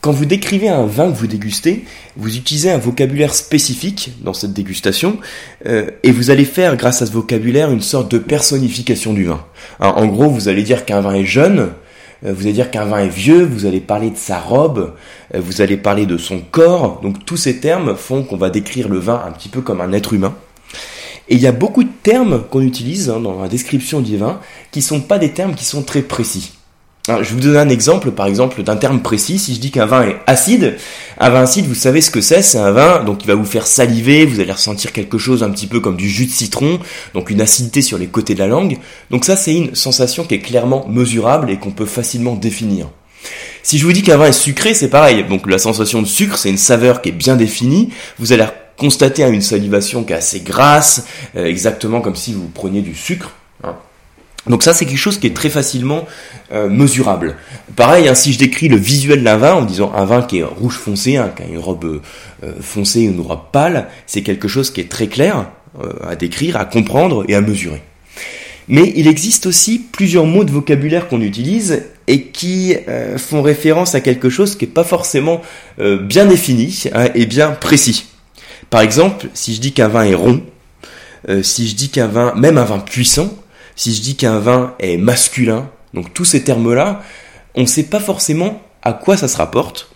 Quand vous décrivez un vin que vous dégustez, vous utilisez un vocabulaire spécifique dans cette dégustation euh, et vous allez faire, grâce à ce vocabulaire, une sorte de personnification du vin. en gros, vous allez dire qu'un vin est jeune, euh, vous allez dire qu'un vin est vieux, vous allez parler de sa robe, euh, vous allez parler de son corps. Donc tous ces termes font qu'on va décrire le vin un petit peu comme un être humain. Et il y a beaucoup de termes qu'on utilise hein, dans la description du vin qui sont pas des termes qui sont très précis je vais vous donner un exemple, par exemple, d'un terme précis. Si je dis qu'un vin est acide, un vin acide, vous savez ce que c'est C'est un vin donc qui va vous faire saliver, vous allez ressentir quelque chose un petit peu comme du jus de citron, donc une acidité sur les côtés de la langue. Donc ça, c'est une sensation qui est clairement mesurable et qu'on peut facilement définir. Si je vous dis qu'un vin est sucré, c'est pareil. Donc la sensation de sucre, c'est une saveur qui est bien définie. Vous allez constater une salivation qui est assez grasse, euh, exactement comme si vous preniez du sucre. Donc ça, c'est quelque chose qui est très facilement euh, mesurable. Pareil, hein, si je décris le visuel d'un vin en disant un vin qui est rouge foncé, hein, qui a une robe euh, foncée, une robe pâle, c'est quelque chose qui est très clair euh, à décrire, à comprendre et à mesurer. Mais il existe aussi plusieurs mots de vocabulaire qu'on utilise et qui font référence à quelque chose qui n'est pas forcément bien défini hein, et bien précis. Par exemple, si je dis qu'un vin est rond, si je dis qu'un vin, même un vin puissant, si je dis qu'un vin est masculin, donc tous ces termes-là, on ne sait pas forcément à quoi ça se rapporte.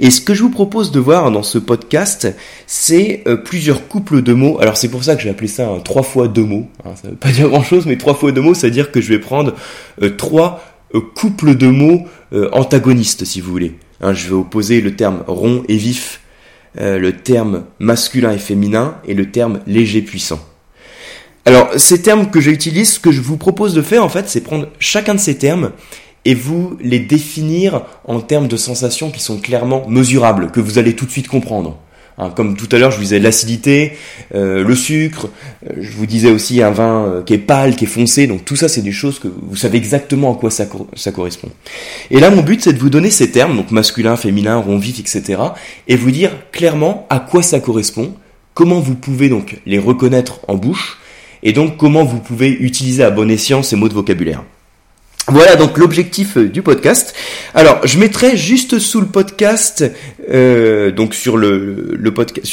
Et ce que je vous propose de voir dans ce podcast, c'est euh, plusieurs couples de mots. Alors c'est pour ça que j'ai appelé ça trois fois deux mots. Hein, ça veut pas dire grand-chose, mais trois fois deux mots, c'est à dire que je vais prendre euh, trois euh, couples de mots antagonistes, si vous voulez. Hein, je vais opposer le terme rond et vif, le terme masculin et féminin, et le terme léger puissant. Alors, ces termes que j'utilise, ce que je vous propose de faire, en fait, c'est prendre chacun de ces termes et vous les définir en termes de sensations qui sont clairement mesurables, que vous allez tout de suite comprendre. Hein, comme tout à l'heure, je vous disais l'acidité, euh, le sucre, euh, je vous disais aussi un vin euh, qui est pâle, qui est foncé, donc tout ça, c'est des choses que vous savez exactement à quoi ça, ça correspond. Et là, mon but, c'est de vous donner ces termes, donc masculin, féminin, rond, vif, etc., et vous dire clairement à quoi ça correspond, comment vous pouvez donc les reconnaître en bouche, et donc comment vous pouvez utiliser à bon escient ces mots de vocabulaire? Voilà donc l'objectif euh, du podcast. Alors je mettrai juste sous le podcast, euh, donc sur le, le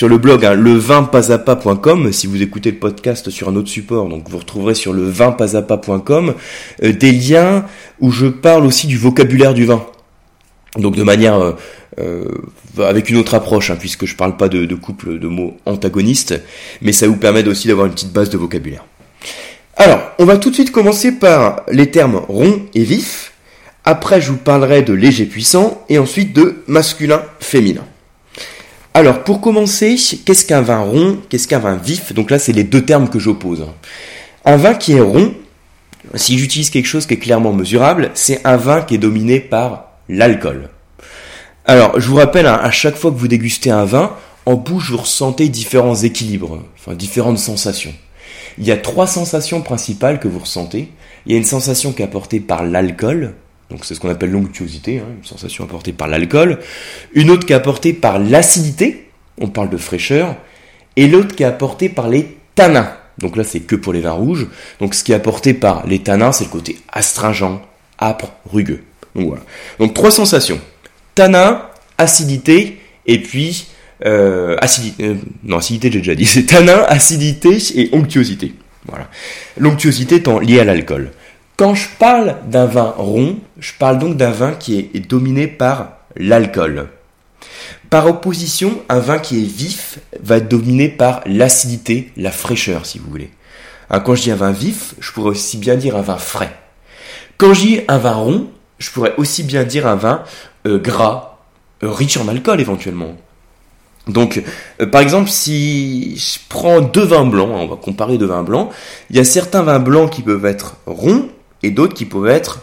le blog hein, levinpasapa.com. Si vous écoutez le podcast sur un autre support, donc vous retrouverez sur le euh, des liens où je parle aussi du vocabulaire du vin. Donc de manière euh, euh, avec une autre approche, hein, puisque je parle pas de, de, couple de mots antagonistes, mais ça vous permet aussi d'avoir une petite base de vocabulaire. Alors, on va tout de suite commencer par les termes rond et vif. Après, je vous parlerai de léger puissant et ensuite de masculin féminin. Alors, pour commencer, qu'est-ce qu'un vin rond Qu'est-ce qu'un vin vif? Donc là, c'est les deux termes que j'oppose. Un vin qui est rond, si j'utilise quelque chose qui est clairement mesurable, c'est un vin qui est dominé par l'alcool. Alors, je vous rappelle, hein, à chaque fois que vous dégustez un vin, en bouche, vous ressentez différents équilibres, enfin différentes sensations. Il y a trois sensations principales que vous ressentez. Il y a une sensation qui est apportée par l'alcool, donc c'est ce qu'on appelle l'onctuosité, hein, une sensation apportée par l'alcool. Une autre qui est apportée par l'acidité, on parle de fraîcheur. Et l'autre qui est apportée par les tanins. Donc là, c'est que pour les vins rouges. Donc ce qui est apporté par les tanins, c'est le côté astringent, âpre, rugueux. Donc trois sensations. Tanin, acidité, et puis euh, acidité. Euh, non, acidité j'ai déjà dit. C'est tanin, acidité et onctuosité. Voilà. L'onctuosité étant liée à l'alcool. Quand je parle d'un vin rond, je parle donc d'un vin qui est, dominé par l'alcool. Par opposition, un vin qui est vif va être dominé par l'acidité, la fraîcheur, si vous voulez. quand je dis un vin vif, je pourrais aussi bien dire un vin frais. Quand je dis un vin rond, je pourrais aussi bien dire un vin euh, gras, euh, riche en alcool éventuellement. Donc, euh, par exemple, si je prends deux vins blancs, hein, on va comparer deux vins blancs, il y a certains vins blancs qui peuvent être ronds et d'autres qui peuvent être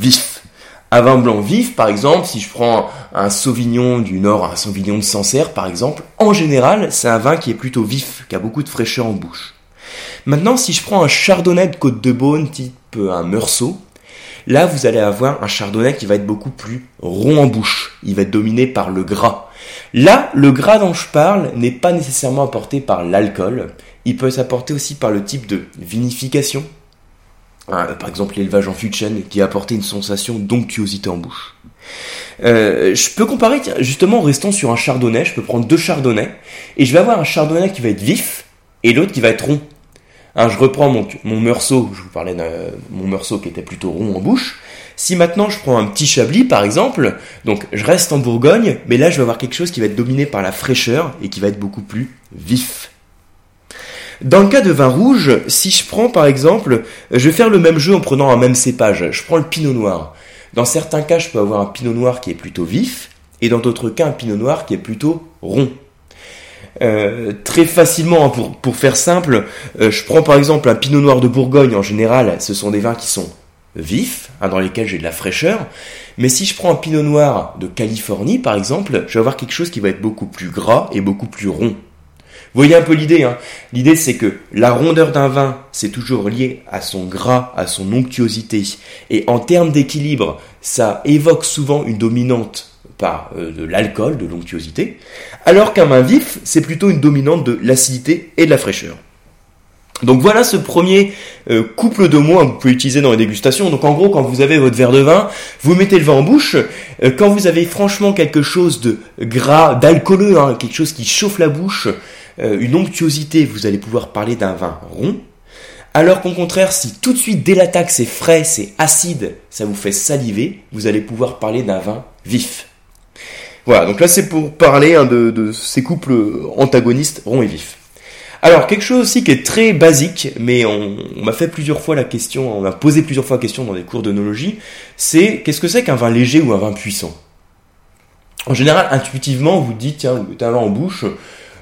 vifs. Un vin blanc vif, par exemple, si je prends un Sauvignon du Nord, un Sauvignon de Sancerre, par exemple, en général, c'est un vin qui est plutôt vif, qui a beaucoup de fraîcheur en bouche. Maintenant, si je prends un Chardonnay de Côte de Beaune, type un Meursault, Là, vous allez avoir un chardonnay qui va être beaucoup plus rond en bouche. Il va être dominé par le gras. Là, le gras dont je parle n'est pas nécessairement apporté par l'alcool. Il peut s'apporter aussi par le type de vinification. Ah, par exemple, l'élevage en fût de chêne qui a apporté une sensation d'onctuosité en bouche. Euh, je peux comparer, justement, en restant sur un chardonnay, je peux prendre deux chardonnays, et je vais avoir un chardonnay qui va être vif, et l'autre qui va être rond. Hein, je reprends mon, mon meursault, je vous parlais de mon meursault qui était plutôt rond en bouche. Si maintenant je prends un petit chablis par exemple, donc je reste en Bourgogne, mais là je vais avoir quelque chose qui va être dominé par la fraîcheur et qui va être beaucoup plus vif. Dans le cas de vin rouge, si je prends par exemple, je vais faire le même jeu en prenant un même cépage. Je prends le pinot noir. Dans certains cas, je peux avoir un pinot noir qui est plutôt vif, et dans d'autres cas, un pinot noir qui est plutôt rond. Euh, très facilement, hein, pour, pour faire simple, euh, je prends par exemple un pinot noir de Bourgogne, en général, ce sont des vins qui sont vifs, hein, dans lesquels j'ai de la fraîcheur, mais si je prends un pinot noir de Californie, par exemple, je vais avoir quelque chose qui va être beaucoup plus gras et beaucoup plus rond. Vous voyez un peu l'idée, hein L'idée c'est que la rondeur d'un vin, c'est toujours lié à son gras, à son onctuosité. Et en termes d'équilibre, ça évoque souvent une dominante par euh, de l'alcool, de l'onctuosité, alors qu'un vin vif, c'est plutôt une dominante de l'acidité et de la fraîcheur. Donc voilà ce premier euh, couple de mots que vous pouvez utiliser dans les dégustations. Donc en gros, quand vous avez votre verre de vin, vous mettez le vin en bouche. Euh, quand vous avez franchement quelque chose de gras, d'alcooleux, hein, quelque chose qui chauffe la bouche, une onctuosité, vous allez pouvoir parler d'un vin rond. Alors qu'au contraire, si tout de suite dès l'attaque c'est frais, c'est acide, ça vous fait saliver, vous allez pouvoir parler d'un vin vif. Voilà, donc là c'est pour parler hein, de, ces couples antagonistes ronds et vifs. Alors quelque chose aussi qui est très basique, mais on, m'a fait plusieurs fois la question, on m'a posé plusieurs fois la question dans des cours d'onologie, c'est qu'est-ce que c'est qu'un vin léger ou un vin puissant? En général, intuitivement, vous dites, tiens, vous mettez un vin en bouche,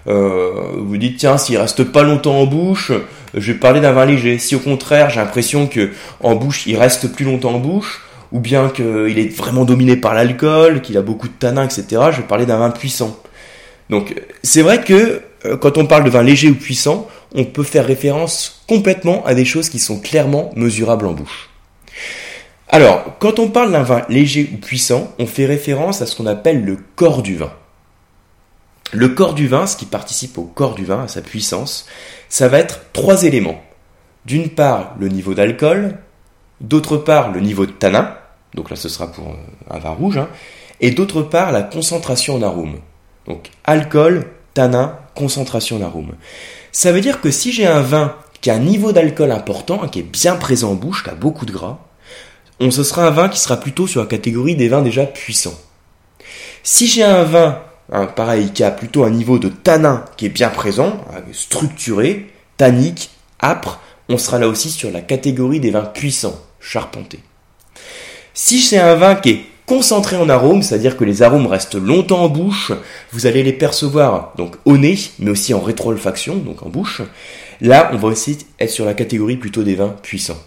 euh, vous dites, tiens, s'il reste pas longtemps en bouche, je vais parler d'un vin léger. Si au contraire, j'ai l'impression que en bouche, il reste plus longtemps en bouche, ou bien qu'il est vraiment dominé par l'alcool, qu'il a beaucoup de tanins, etc., je vais parler d'un vin puissant. Donc c'est vrai que euh, quand on parle de vin léger ou puissant, on peut faire référence complètement à des choses qui sont clairement mesurables en bouche. Alors, quand on parle d'un vin léger ou puissant, on fait référence à ce qu'on appelle le corps du vin. Le corps du vin, ce qui participe au corps du vin, à sa puissance, ça va être trois éléments. D'une part, le niveau d'alcool, d'autre part, le niveau de tanin, donc là ce sera pour euh, un vin rouge, hein. et d'autre part la concentration en arôme. Donc alcool, tanin, concentration en arôme. Ça veut dire que si j'ai un vin qui a un niveau d'alcool important, hein, qui est bien présent en bouche, qui a beaucoup de gras, on, ce sera un vin qui sera plutôt sur la catégorie des vins déjà puissants. Si j'ai un vin, hein, pareil, qui a plutôt un niveau de tanin qui est bien présent, structuré, tannique, âpre, on sera là aussi sur la catégorie des vins puissants, charpentés. Si c'est un vin qui est concentré en arômes, c'est-à-dire que les arômes restent longtemps en bouche, vous allez les percevoir donc au nez, mais aussi en rétro-olfaction, donc en bouche. Là, on va aussi être sur la catégorie plutôt des vins puissants.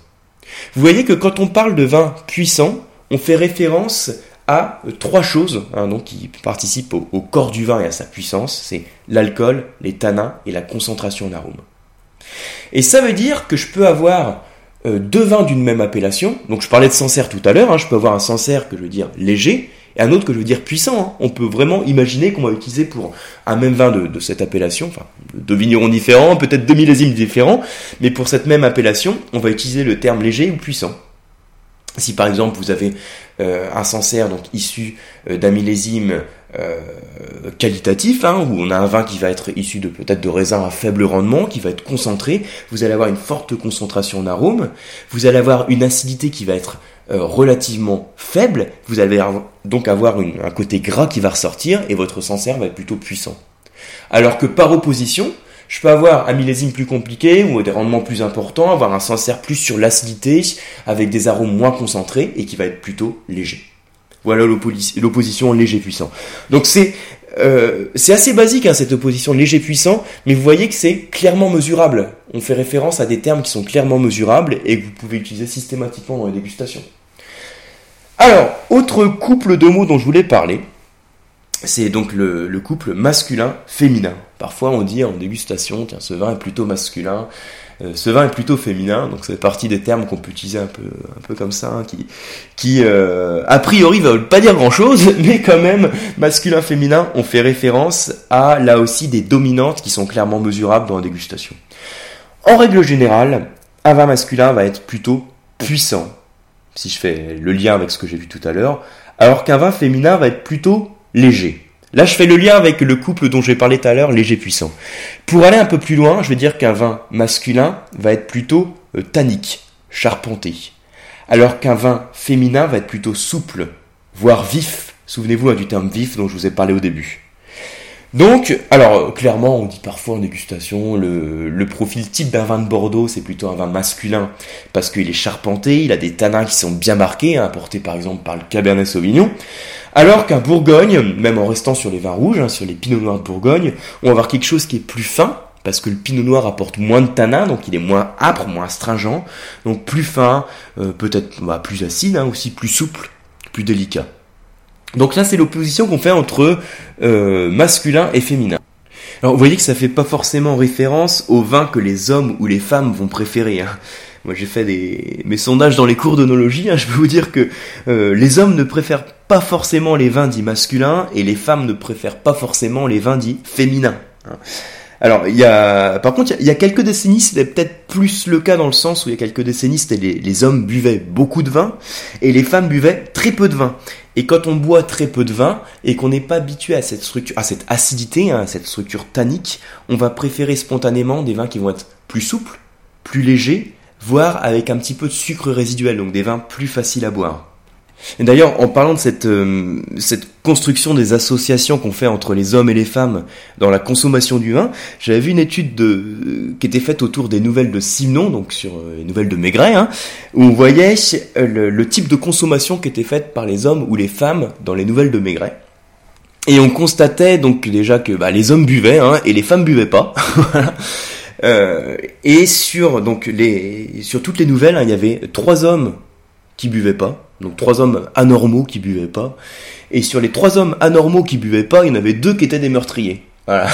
Vous voyez que quand on parle de vin puissant, on fait référence à trois choses hein, donc, qui participent au, au, corps du vin et à sa puissance, c'est l'alcool, les tanins et la concentration en arômes. Et ça veut dire que je peux avoir euh, deux vins d'une même appellation. Donc je parlais de Sancerre tout à l'heure, hein. je peux avoir un Sancerre que je veux dire léger et un autre que je veux dire puissant. Hein. On peut vraiment imaginer qu'on va utiliser pour un même vin de, cette appellation, enfin de vignerons différents, peut-être deux millésimes différents, mais pour cette même appellation, on va utiliser le terme léger ou puissant. Si par exemple vous avez euh, un Sancerre donc issu euh, d'un millésime euh, qualitatif, hein, où on a un vin qui va être issu de peut-être de raisins à faible rendement, qui va être concentré, vous allez avoir une forte concentration en arôme, vous allez avoir une acidité qui va être euh, relativement faible, vous allez donc avoir un côté gras qui va ressortir, et votre Sancerre va être plutôt puissant. Alors que par opposition, je peux avoir un millésime plus compliqué ou des rendements plus importants, avoir un Sancerre plus sur l'acidité, avec des arômes moins concentrés, et qui va être plutôt léger. Voilà l'opposition léger-puissant. Donc c'est euh, c'est assez basique hein, cette opposition léger-puissant, mais vous voyez que c'est clairement mesurable. On fait référence à des termes qui sont clairement mesurables et que vous pouvez utiliser systématiquement dans les dégustations. Alors, autre couple de mots dont je voulais parler, c'est donc le, le couple masculin-féminin. Parfois on dit en dégustation, tiens, ce vin est plutôt masculin, euh, ce vin est plutôt féminin, donc c'est partie des termes qu'on peut utiliser un peu, un peu comme ça, hein, qui, euh, a priori veulent pas dire grand chose, mais quand même masculin-féminin, on fait référence à là aussi des dominantes qui sont clairement mesurables dans la dégustation. En règle générale, un vin masculin va être plutôt puissant, si je fais le lien avec ce que j'ai vu tout à l'heure, alors qu'un vin féminin va être plutôt léger. Là, je fais le lien avec le couple dont j'ai parlé tout à l'heure, léger puissant. Pour aller un peu plus loin, je vais dire qu'un vin masculin va être plutôt euh, tannique, charpenté, alors qu'un vin féminin va être plutôt souple, voire vif. Souvenez-vous hein, du terme vif dont je vous ai parlé au début. Donc, alors clairement, on dit parfois en dégustation, le, profil type d'un vin de Bordeaux, c'est plutôt un vin masculin parce qu'il est charpenté, il a des tanins qui sont bien marqués, hein, apportés par exemple par le Cabernet Sauvignon. Alors qu'un Bourgogne, même en restant sur les vins rouges, hein, sur les Pinots Noirs de Bourgogne, on va avoir quelque chose qui est plus fin, parce que le pinot noir apporte moins de tanins, donc il est moins âpre, moins astringent, donc plus fin, euh, peut-être bah, plus acide, hein, aussi plus souple, plus délicat. Donc là, c'est l'opposition qu'on fait entre euh, masculin et féminin. Alors vous voyez que ça fait pas forcément référence au vin que les hommes ou les femmes vont préférer. Hein. Moi j'ai fait des... mes sondages dans les cours d'onologie, hein, je peux vous dire que euh, les hommes ne préfèrent pas forcément les vins dits masculins et les femmes ne préfèrent pas forcément les vins dits féminins. Hein. Alors, il y a, par contre, il y, a quelques décennies, c'était peut-être plus le cas dans le sens où il y a quelques décennies, c'était les, hommes buvaient beaucoup de vin et les femmes buvaient très peu de vin. Et quand on boit très peu de vin et qu'on n'est pas habitué à cette structure, à cette acidité, hein, à cette structure tannique, on va préférer spontanément des vins qui vont être plus souples, plus légers, voire avec un petit peu de sucre résiduel, donc des vins plus faciles à boire. D'ailleurs, en parlant de cette, euh, cette construction des associations qu'on fait entre les hommes et les femmes dans la consommation du vin, j'avais vu une étude de, qui était faite autour des nouvelles de Simon, donc sur euh, les nouvelles de Maigret, hein, où on voyait euh, le, type de consommation qui était faite par les hommes ou les femmes dans les nouvelles de Maigret. Et on constatait donc déjà que bah, les hommes buvaient hein, et les femmes buvaient pas. et sur toutes les nouvelles, hein, il y avait trois hommes qui buvaient pas donc trois hommes anormaux qui buvaient pas. Et sur les trois hommes anormaux qui buvaient pas, il y en avait deux qui étaient des meurtriers. Voilà.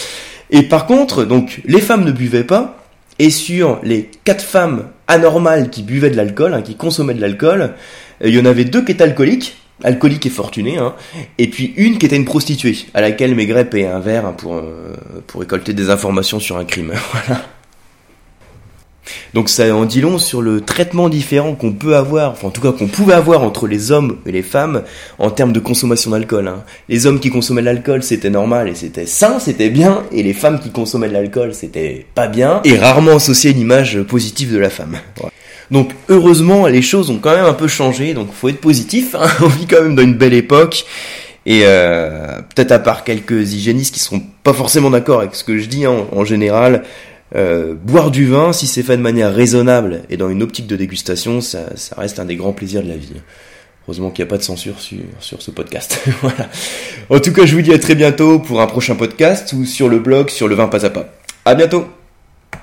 Et par contre, donc les femmes ne buvaient pas. Et sur les quatre femmes anormales qui buvaient de l'alcool, hein, qui consommaient de l'alcool, euh, il y en avait deux qui étaient alcooliques, alcooliques et fortunés, hein, et puis une qui était une prostituée, à laquelle Maigret payait un verre hein, pour, euh, pour récolter des informations sur un crime. voilà. Donc ça en dit long sur le traitement différent qu'on peut avoir, enfin en tout cas qu'on pouvait avoir entre les hommes et les femmes en termes de consommation d'alcool. Hein. Les hommes qui consommaient de l'alcool c'était normal et c'était sain, c'était bien, et les femmes qui consommaient de l'alcool c'était pas bien, et rarement associé à une image positive de la femme. Donc heureusement les choses ont quand même un peu changé, donc faut être positif, hein. on vit quand même dans une belle époque. Et euh, peut-être à part quelques hygiénistes qui seront pas forcément d'accord avec ce que je dis hein, en général, euh, boire du vin, si c'est fait de manière raisonnable et dans une optique de dégustation, ça, reste un des grands plaisirs de la vie. Heureusement qu'il n'y a pas de censure sur, sur ce podcast. voilà. En tout cas, je vous dis à très bientôt pour un prochain podcast ou sur le blog sur le vin pas à pas. À bientôt!